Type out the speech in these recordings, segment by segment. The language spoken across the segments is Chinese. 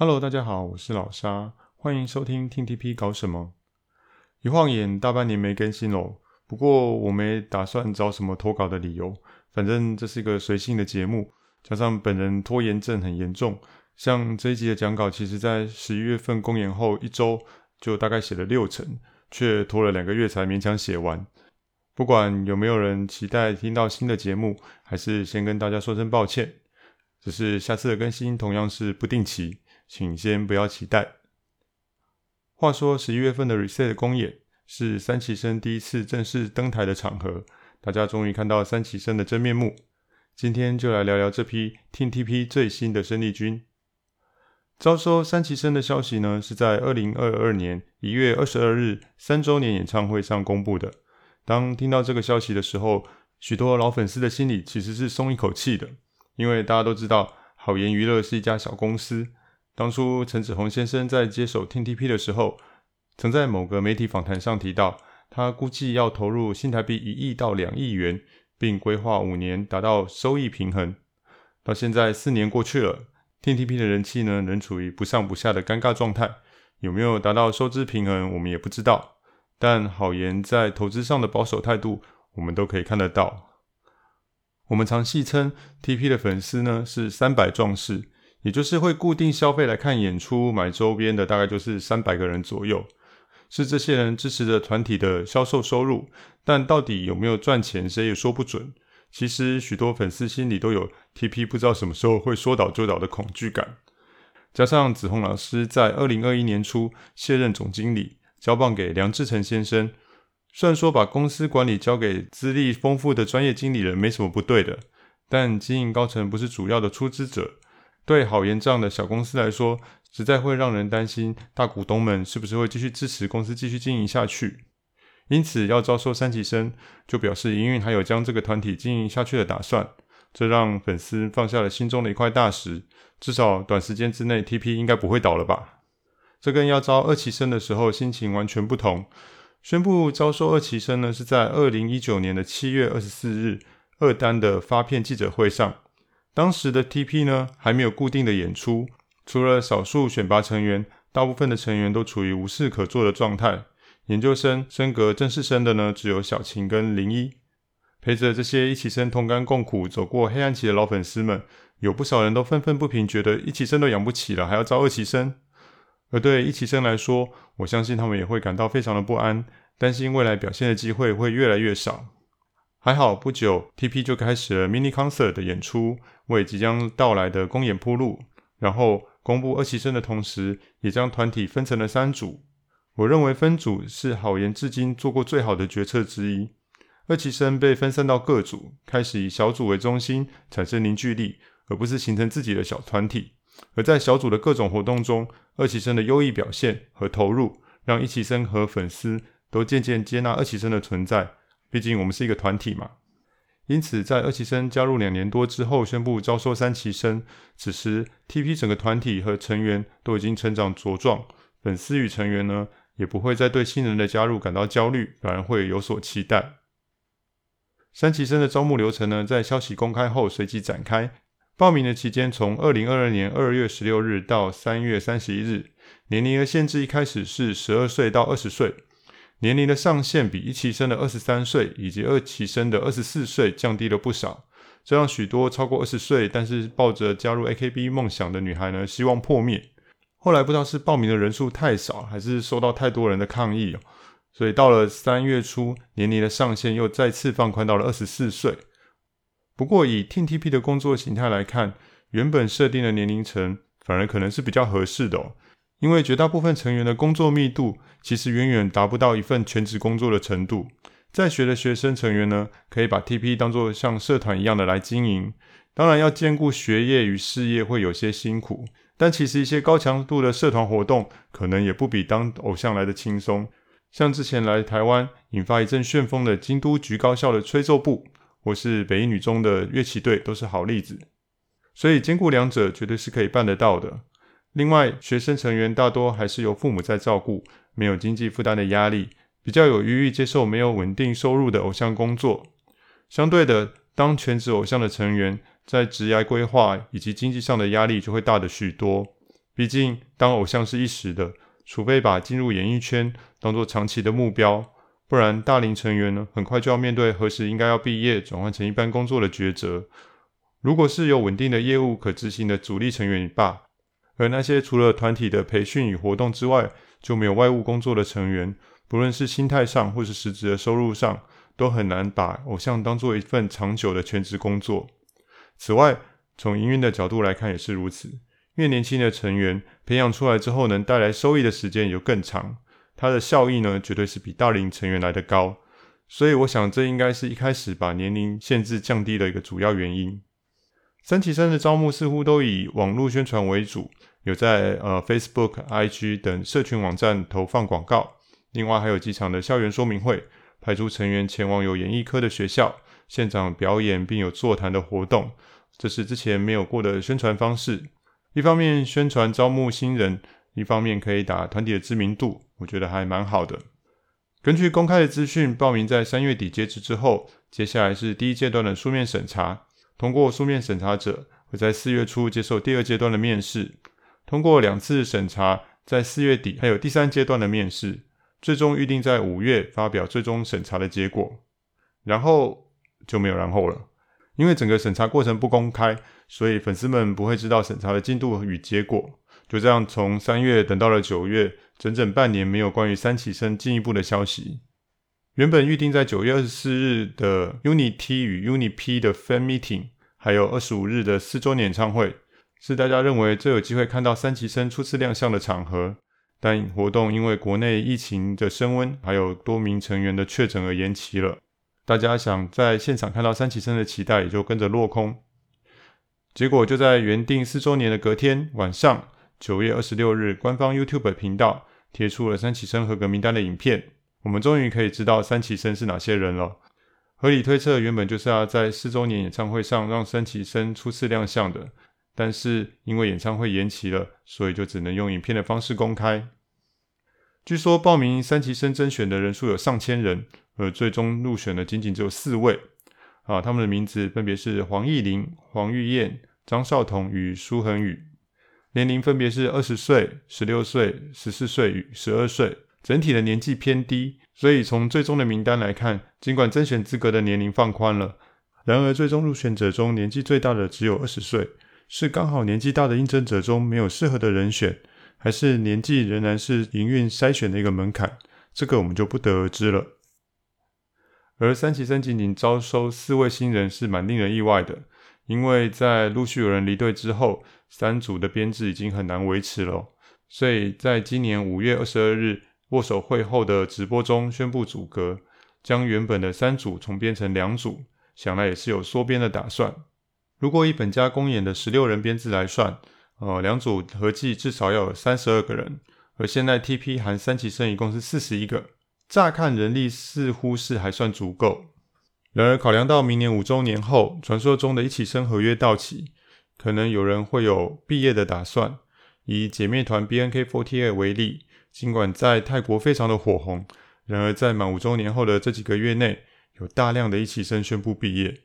Hello，大家好，我是老沙，欢迎收听 TTP 搞什么。一晃眼大半年没更新喽，不过我没打算找什么脱稿的理由，反正这是一个随性的节目，加上本人拖延症很严重，像这一集的讲稿，其实在十一月份公演后一周就大概写了六成，却拖了两个月才勉强写完。不管有没有人期待听到新的节目，还是先跟大家说声抱歉，只是下次的更新同样是不定期。请先不要期待。话说十一月份的 Reset 公演是三期生第一次正式登台的场合，大家终于看到三期生的真面目。今天就来聊聊这批 TTP 最新的生力军。招收三期生的消息呢，是在二零二二年一月二十二日三周年演唱会上公布的。当听到这个消息的时候，许多老粉丝的心里其实是松一口气的，因为大家都知道好言娱乐是一家小公司。当初陈子鸿先生在接手 TTP 的时候，曾在某个媒体访谈上提到，他估计要投入新台币一亿到两亿元，并规划五年达到收益平衡。到现在四年过去了，TTP 的人气呢，仍处于不上不下的尴尬状态。有没有达到收支平衡，我们也不知道。但好言在投资上的保守态度，我们都可以看得到。我们常戏称 TP 的粉丝呢，是三百壮士。也就是会固定消费来看演出、买周边的，大概就是三百个人左右，是这些人支持着团体的销售收入。但到底有没有赚钱，谁也说不准。其实许多粉丝心里都有 TP 不知道什么时候会说倒就倒的恐惧感。加上子鸿老师在二零二一年初卸任总经理，交棒给梁志成先生。虽然说把公司管理交给资历丰富的专业经理人没什么不对的，但经营高层不是主要的出资者。对好言这样的小公司来说，实在会让人担心大股东们是不是会继续支持公司继续经营下去。因此，要招收三期生，就表示营运还有将这个团体经营下去的打算。这让粉丝放下了心中的一块大石，至少短时间之内，TP 应该不会倒了吧？这跟要招二期生的时候心情完全不同。宣布招收二期生呢，是在二零一九年的七月二十四日二单的发片记者会上。当时的 TP 呢，还没有固定的演出，除了少数选拔成员，大部分的成员都处于无事可做的状态。研究生升格正式生的呢，只有小晴跟林一。陪着这些一期生同甘共苦走过黑暗期的老粉丝们，有不少人都愤愤不平，觉得一期生都养不起了，还要招二期生。而对一期生来说，我相信他们也会感到非常的不安，担心未来表现的机会会越来越少。还好，不久 TP 就开始了 mini concert 的演出，为即将到来的公演铺路。然后公布二期生的同时，也将团体分成了三组。我认为分组是好言至今做过最好的决策之一。二期生被分散到各组，开始以小组为中心产生凝聚力，而不是形成自己的小团体。而在小组的各种活动中，二期生的优异表现和投入，让一期生和粉丝都渐渐接纳二期生的存在。毕竟我们是一个团体嘛，因此在二期生加入两年多之后，宣布招收三期生。此时，TP 整个团体和成员都已经成长茁壮，粉丝与成员呢，也不会再对新人的加入感到焦虑，反而会有所期待。三期生的招募流程呢，在消息公开后随即展开。报名的期间从二零二二年二月十六日到三月三十一日，年龄的限制一开始是十二岁到二十岁。年龄的上限比一期生的二十三岁以及二期生的二十四岁降低了不少，这让许多超过二十岁但是抱着加入 AKB 梦想的女孩呢，希望破灭。后来不知道是报名的人数太少，还是受到太多人的抗议，所以到了三月初，年龄的上限又再次放宽到了二十四岁。不过以 TTP 的工作形态来看，原本设定的年龄层反而可能是比较合适的哦。因为绝大部分成员的工作密度其实远远达不到一份全职工作的程度，在学的学生成员呢，可以把 TP 当作像社团一样的来经营。当然要兼顾学业与事业会有些辛苦，但其实一些高强度的社团活动可能也不比当偶像来的轻松。像之前来台湾引发一阵旋风的京都局高校的吹奏部，或是北一女中的乐器队都是好例子。所以兼顾两者绝对是可以办得到的。另外，学生成员大多还是由父母在照顾，没有经济负担的压力，比较有余裕接受没有稳定收入的偶像工作。相对的，当全职偶像的成员在职业规划以及经济上的压力就会大得许多。毕竟当偶像是一时的，除非把进入演艺圈当作长期的目标，不然大龄成员呢，很快就要面对何时应该要毕业，转换成一般工作的抉择。如果是有稳定的业务可执行的主力成员也罢，而那些除了团体的培训与活动之外，就没有外务工作的成员，不论是心态上或是实质的收入上，都很难把偶像当做一份长久的全职工作。此外，从营运的角度来看也是如此。越年轻的成员培养出来之后，能带来收益的时间也就更长，它的效益呢，绝对是比大龄成员来得高。所以，我想这应该是一开始把年龄限制降低的一个主要原因。三期生的招募似乎都以网络宣传为主，有在呃 Facebook、IG 等社群网站投放广告，另外还有几场的校园说明会，派出成员前往有演艺科的学校现场表演，并有座谈的活动，这是之前没有过的宣传方式。一方面宣传招募新人，一方面可以打团体的知名度，我觉得还蛮好的。根据公开的资讯，报名在三月底截止之后，接下来是第一阶段的书面审查。通过书面审查者会在四月初接受第二阶段的面试。通过两次审查，在四月底还有第三阶段的面试，最终预定在五月发表最终审查的结果。然后就没有然后了，因为整个审查过程不公开。所以粉丝们不会知道审查的进度与结果，就这样从三月等到了九月，整整半年没有关于三起生进一步的消息。原本预定在九月二十四日的 UNI T 与 UNI P 的 Fan Meeting，还有二十五日的四周年演唱会，是大家认为最有机会看到三期生初次亮相的场合。但活动因为国内疫情的升温，还有多名成员的确诊而延期了。大家想在现场看到三期生的期待也就跟着落空。结果就在原定四周年的隔天晚上，九月二十六日，官方 YouTube 频道贴出了三期生合格名单的影片。我们终于可以知道三期生是哪些人了。合理推测，原本就是要在四周年演唱会上让三期生初次亮相的，但是因为演唱会延期了，所以就只能用影片的方式公开。据说报名三期生甄选的人数有上千人，而最终入选的仅仅只有四位。啊，他们的名字分别是黄义玲、黄玉燕。张少彤与苏恒宇，年龄分别是二十岁、十六岁、十四岁与十二岁，整体的年纪偏低。所以从最终的名单来看，尽管甄选资格的年龄放宽了，然而最终入选者中年纪最大的只有二十岁，是刚好年纪大的应征者中没有适合的人选，还是年纪仍然是营运筛选的一个门槛？这个我们就不得而知了。而三期生仅仅招收四位新人，是蛮令人意外的。因为在陆续有人离队之后，三组的编制已经很难维持了，所以在今年五月二十二日握手会后的直播中宣布组阁，将原本的三组重编成两组，想来也是有缩编的打算。如果以本家公演的十六人编制来算，呃，两组合计至少要有三十二个人，而现在 TP 含三期生一共是四十一个，乍看人力似乎是还算足够。然而，考量到明年五周年后，传说中的一期生合约到期，可能有人会有毕业的打算。以姐妹团 BNK48 为例，尽管在泰国非常的火红，然而在满五周年后的这几个月内，有大量的一期生宣布毕业。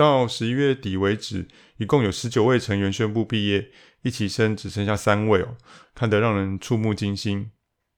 到十一月底为止，一共有十九位成员宣布毕业，一起生只剩下三位哦，看得让人触目惊心。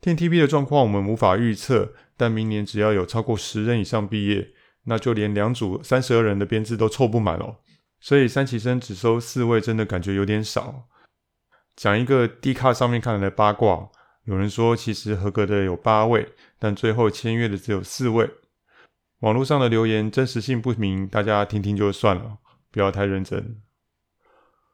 TeamTP 的状况我们无法预测，但明年只要有超过十人以上毕业。那就连两组三十二人的编制都凑不满哦，所以三期生只收四位，真的感觉有点少。讲一个 D 卡上面看来的八卦，有人说其实合格的有八位，但最后签约的只有四位。网络上的留言真实性不明，大家听听就算了，不要太认真。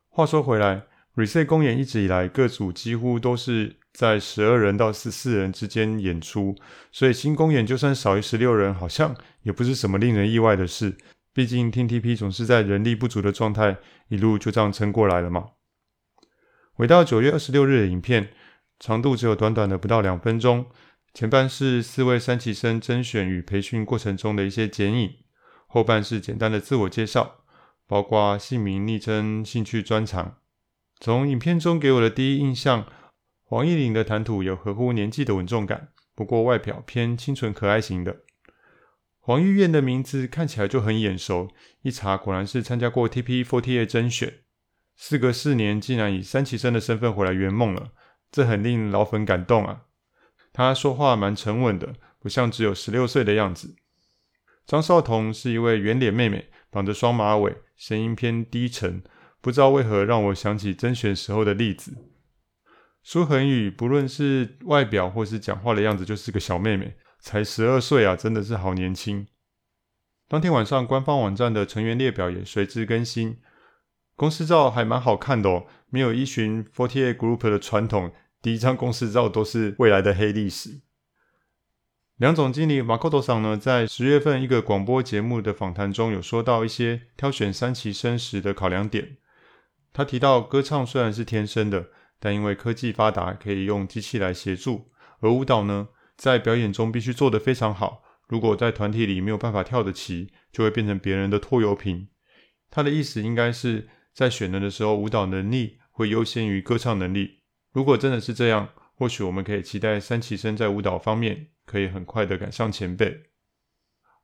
话说回来，RE:ZERE 公演一直以来各组几乎都是。在十二人到十四人之间演出，所以新公演就算少于十六人，好像也不是什么令人意外的事。毕竟 TeamTP 总是在人力不足的状态，一路就这样撑过来了嘛。回到九月二十六日的影片，长度只有短短的不到两分钟，前半是四位三期生甄选与培训过程中的一些剪影，后半是简单的自我介绍，包括姓名、昵称、兴趣、专长。从影片中给我的第一印象。黄义玲的谈吐有合乎年纪的稳重感，不过外表偏清纯可爱型的。黄玉燕的名字看起来就很眼熟，一查果然是参加过 TP48 甄选。事隔四年竟然以三期生的身份回来圆梦了，这很令老粉感动啊！他说话蛮沉稳的，不像只有十六岁的样子。张少彤是一位圆脸妹妹，绑着双马尾，声音偏低沉，不知道为何让我想起甄选时候的例子。舒恒宇不论是外表或是讲话的样子，就是个小妹妹，才十二岁啊，真的是好年轻。当天晚上，官方网站的成员列表也随之更新。公司照还蛮好看的哦，没有依循48 Group 的传统，第一张公司照都是未来的黑历史。梁总经理马 t o 桑呢，在十月份一个广播节目的访谈中，有说到一些挑选三期生时的考量点。他提到，歌唱虽然是天生的，但因为科技发达，可以用机器来协助；而舞蹈呢，在表演中必须做得非常好。如果在团体里没有办法跳得齐，就会变成别人的拖油瓶。他的意思应该是在选人的时候，舞蹈能力会优先于歌唱能力。如果真的是这样，或许我们可以期待三期生在舞蹈方面可以很快的赶上前辈。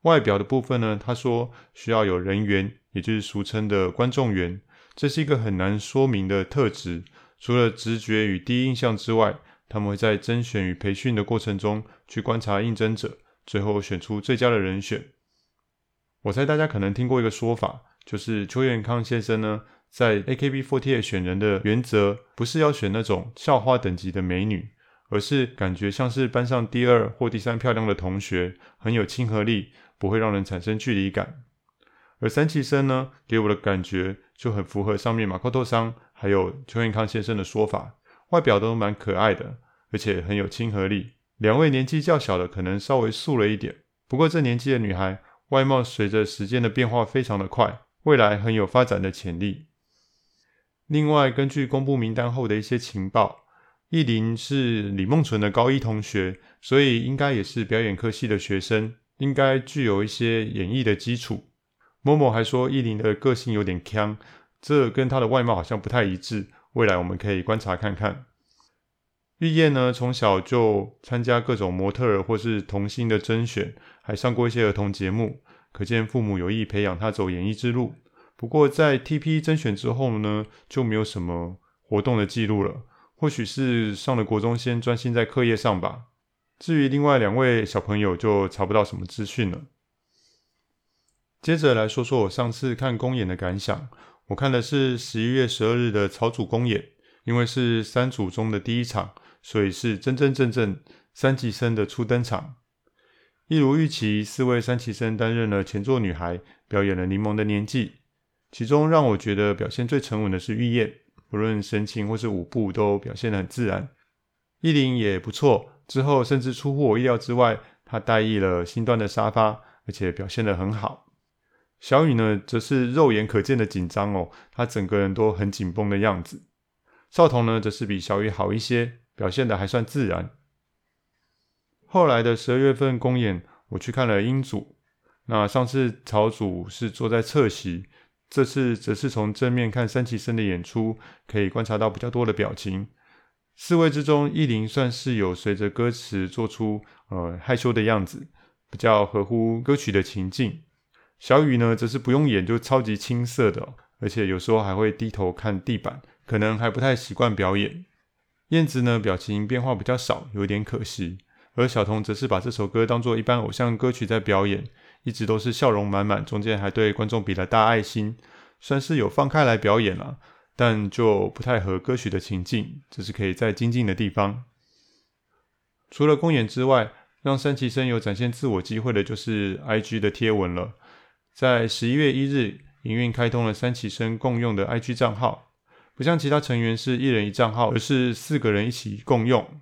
外表的部分呢，他说需要有人缘，也就是俗称的观众缘，这是一个很难说明的特质。除了直觉与第一印象之外，他们会在甄选与培训的过程中去观察应征者。最后选出最佳的人选。我猜大家可能听过一个说法，就是秋元康先生呢，在 AKB48 选人的原则，不是要选那种校花等级的美女，而是感觉像是班上第二或第三漂亮的同学，很有亲和力，不会让人产生距离感。而三期生呢，给我的感觉就很符合上面马克托桑还有秋元康先生的说法，外表都蛮可爱的，而且很有亲和力。两位年纪较小的可能稍微素了一点，不过这年纪的女孩外貌随着时间的变化非常的快，未来很有发展的潜力。另外，根据公布名单后的一些情报，艺林是李梦纯的高一同学，所以应该也是表演科系的学生，应该具有一些演艺的基础。某某还说艺林的个性有点呛，这跟她的外貌好像不太一致，未来我们可以观察看看。玉燕呢，从小就参加各种模特儿或是童星的甄选，还上过一些儿童节目，可见父母有意培养她走演艺之路。不过在 TP 甄选之后呢，就没有什么活动的记录了。或许是上了国中，先专心在课业上吧。至于另外两位小朋友，就查不到什么资讯了。接着来说说我上次看公演的感想。我看的是十一月十二日的草组公演，因为是三组中的第一场。所以是真真正正三期生的初登场，一如预期，四位三期生担任了前座女孩，表演了柠檬的年纪。其中让我觉得表现最沉稳的是玉燕，不论神情或是舞步都表现得很自然。艺林也不错，之后甚至出乎我意料之外，她代役了新端的沙发，而且表现得很好。小雨呢，则是肉眼可见的紧张哦，她整个人都很紧绷的样子。少彤呢，则是比小雨好一些。表现得还算自然。后来的十二月份公演，我去看了英组。那上次草组是坐在侧席，这次则是从正面看三期生的演出，可以观察到比较多的表情。四位之中，艺林算是有随着歌词做出呃害羞的样子，比较合乎歌曲的情境。小雨呢，则是不用演就超级青涩的，而且有时候还会低头看地板，可能还不太习惯表演。燕子呢，表情变化比较少，有点可惜。而小彤则是把这首歌当作一般偶像歌曲在表演，一直都是笑容满满，中间还对观众比了大爱心，算是有放开来表演了，但就不太合歌曲的情境，这是可以再精进的地方。除了公演之外，让三期生有展现自我机会的，就是 IG 的贴文了。在十一月一日，营运开通了三期生共用的 IG 账号。不像其他成员是一人一账号，而是四个人一起共用。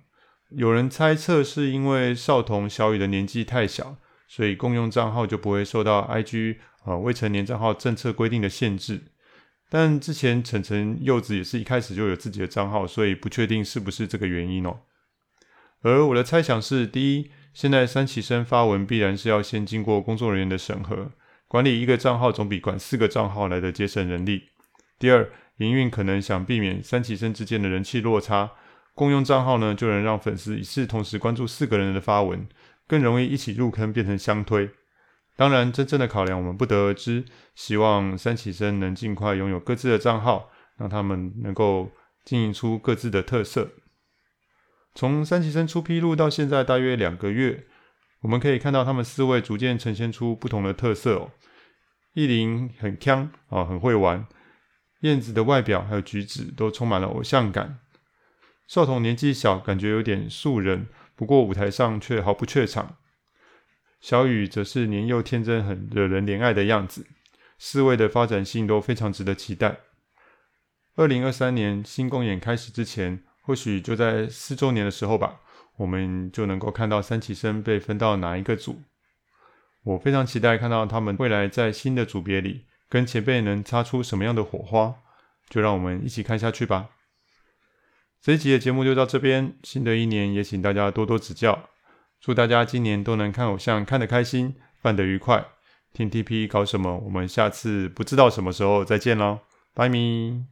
有人猜测是因为少彤、小雨的年纪太小，所以共用账号就不会受到 IG 啊、呃、未成年账号政策规定的限制。但之前晨晨、柚子也是一开始就有自己的账号，所以不确定是不是这个原因哦。而我的猜想是：第一，现在三期生发文必然是要先经过工作人员的审核，管理一个账号总比管四个账号来的节省人力。第二。营运可能想避免三期生之间的人气落差，共用账号呢，就能让粉丝一次同时关注四个人的发文，更容易一起入坑变成相推。当然，真正的考量我们不得而知。希望三期生能尽快拥有各自的账号，让他们能够经营出各自的特色。从三期生出披露到现在大约两个月，我们可以看到他们四位逐渐呈现出不同的特色哦。艺霖很锵啊，很会玩；燕子的外表还有举止都充满了偶像感。少童年纪小，感觉有点素人，不过舞台上却毫不怯场。小雨则是年幼天真，很惹人怜爱的样子。四位的发展性都非常值得期待。二零二三年新公演开始之前，或许就在四周年的时候吧，我们就能够看到三期生被分到哪一个组。我非常期待看到他们未来在新的组别里跟前辈能擦出什么样的火花，就让我们一起看下去吧。这一集的节目就到这边，新的一年也请大家多多指教。祝大家今年都能看偶像看得开心，办得愉快。听 TP 搞什么？我们下次不知道什么时候再见喽，拜咪。